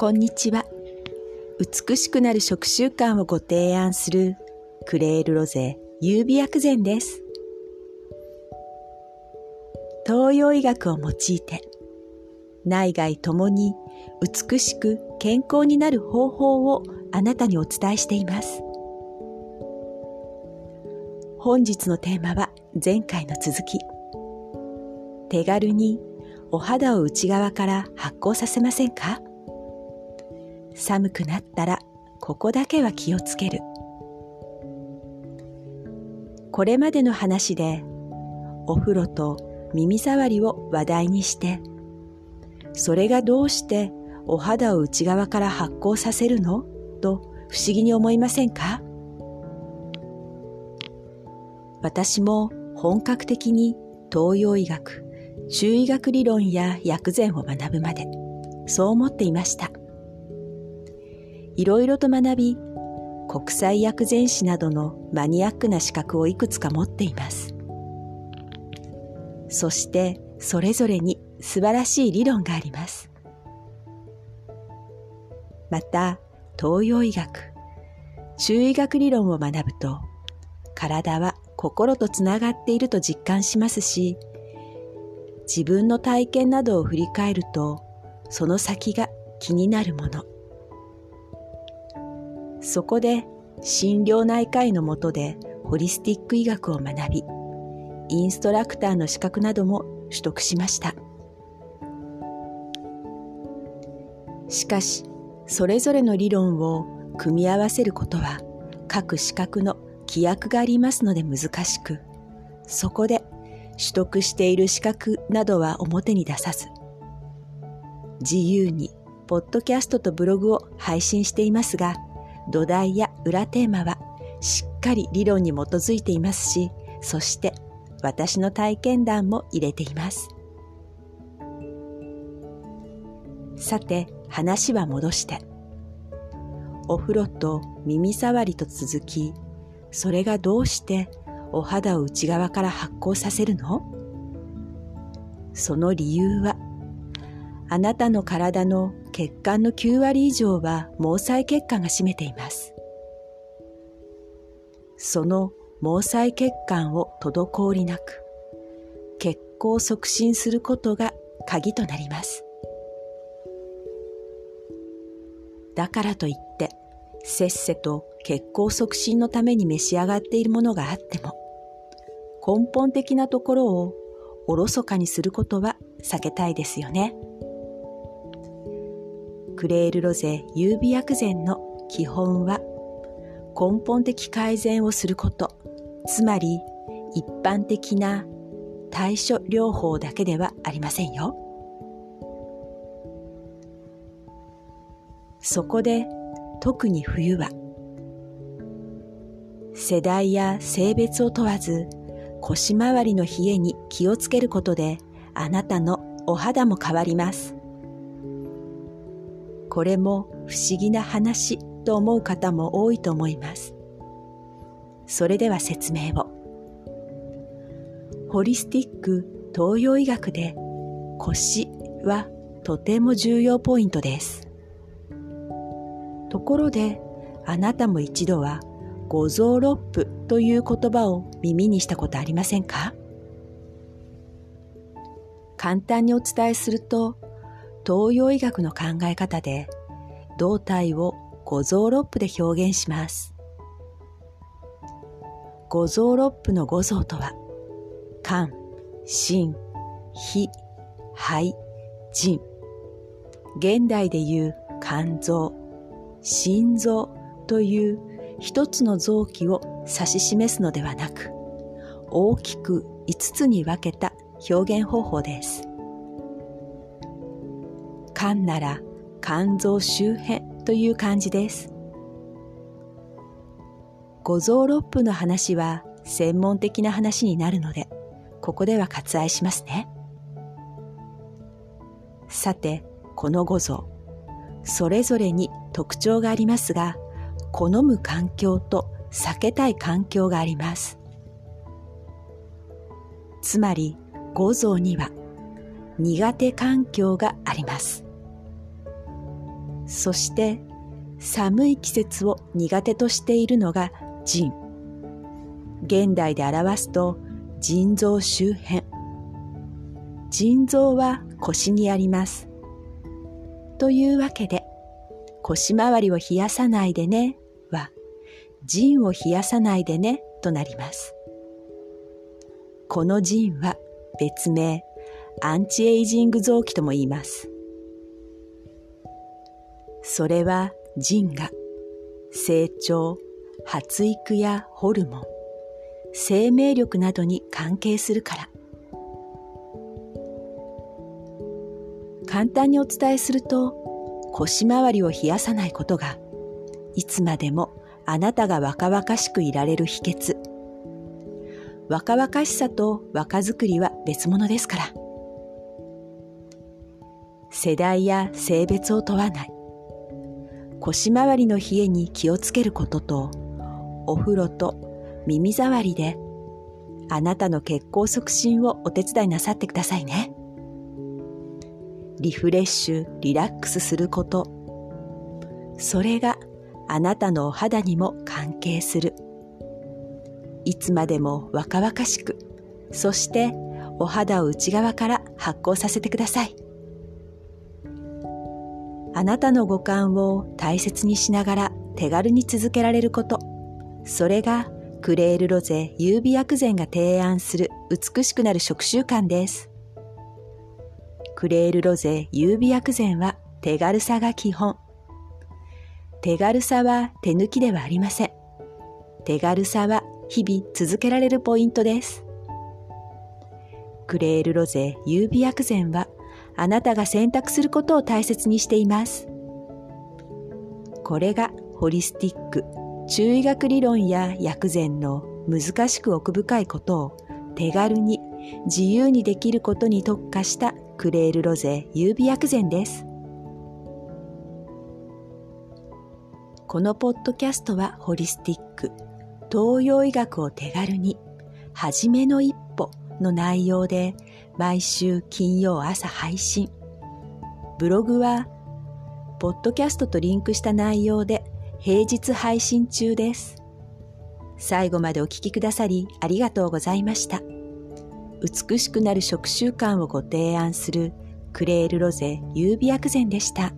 こんにちは。美しくなる食習慣をご提案するクレールロゼ優美薬膳です。東洋医学を用いて内外ともに美しく健康になる方法をあなたにお伝えしています。本日のテーマは前回の続き。手軽にお肌を内側から発酵させませんか？寒くなったらここだけは気をつける。これまでの話でお風呂と耳障りを話題にしてそれがどうしてお肌を内側から発酵させるの？と不思議に思いませんか？私も本格的に東洋医学、中医学理論や薬膳を学ぶまで、そう思っていました。いろいろと学び、国際薬膳師などのマニアックな資格をいくつか持っています。そしてそれぞれに素晴らしい理論があります。また、東洋医学、中医学理論を学ぶと、体は心とつながっていると実感しますし、自分の体験などを振り返ると、その先が気になるもの。そこで心療内科医のもとでホリスティック医学を学び、インストラクターの資格なども取得しました。しかし、それぞれの理論を組み合わせることは各資格の規約がありますので難しく、そこで取得している資格などは表に出さず、自由にポッドキャストとブログを配信していますが、土台や裏テーマはしっかり理論に基づいていますし、そして私の体験談も入れています。さて、話は戻して。お風呂と耳障りと続き、それがどうしてお肌を内側から発光させるの？その理由は、あなたの体の血管の9割以上は毛細血管が占めています。その毛細血管を滞りなく、血行促進することが鍵となります。だからといって、せっせと血行促進のために召し上がっているものがあっても、根本的なところをおろそかにすることは避けたいですよね。クレールロゼ優美薬膳の基本は根本的改善をすること、つまり一般的な対処療法だけではありませんよ。そこで特に冬は世代や性別を問わず腰回りの冷えに気をつけることであなたのお肌も変わります。これも不思議な話と思う方も多いと思います。それでは説明を。ホリスティック東洋医学で腰はとても重要ポイントです。ところであなたも一度は五臓六腑という言葉を耳にしたことありませんか？簡単にお伝えすると東洋医学の考え方で胴体を五臓六腑で表現します。五臓六腑の五臓とは肝、心、脾、肺、腎。現代でいう肝臓、心臓という一つの臓器を指し示すのではなく、大きく五つに分けた表現方法です。肝なら肝臓周辺という感じです。五臓六腑の話は専門的な話になるので、ここでは割愛しますね。さて、この五臓、それぞれに特徴がありますが、好む環境と避けたい環境があります。つまり、五臓には苦手環境があります。そして寒い季節を苦手としているのが腎。現代で表すと腎臓周辺。腎臓は腰にあります。というわけで、腰回りを冷やさないでねは、腎を冷やさないでねとなります。この腎は別名アンチエイジング臓器とも言います。それは腎が成長、発育やホルモン、生命力などに関係するから。簡単にお伝えすると、腰回りを冷やさないことが、いつまでもあなたが若々しくいられる秘訣。若々しさと若作りは別物ですから。世代や性別を問わない。腰回りの冷えに気をつけることと、お風呂と耳障りで、あなたの血行促進をお手伝いなさってくださいね。リフレッシュ、リラックスすること。それがあなたのお肌にも関係する。いつまでも若々しく、そしてお肌を内側から発光させてください。あなたの五感を大切にしながら手軽に続けられること。それがクレールロゼ優美薬膳が提案する美しくなる食習慣です。クレールロゼ優美薬膳は手軽さが基本。手軽さは手抜きではありません。手軽さは日々続けられるポイントです。クレールロゼ優美薬膳はあなたが選択することを大切にしています。これがホリスティック、中医学理論や薬膳の難しく奥深いことを手軽に自由にできることに特化したクレールロゼ優美薬膳です。このポッドキャストはホリスティック、東洋医学を手軽に、はじめの一歩の内容で毎週金曜朝配信。ブログは、ポッドキャストとリンクした内容で平日配信中です。最後までお聴きくださりありがとうございました。美しくなる食習慣をご提案するクレールロゼ優美薬膳でした。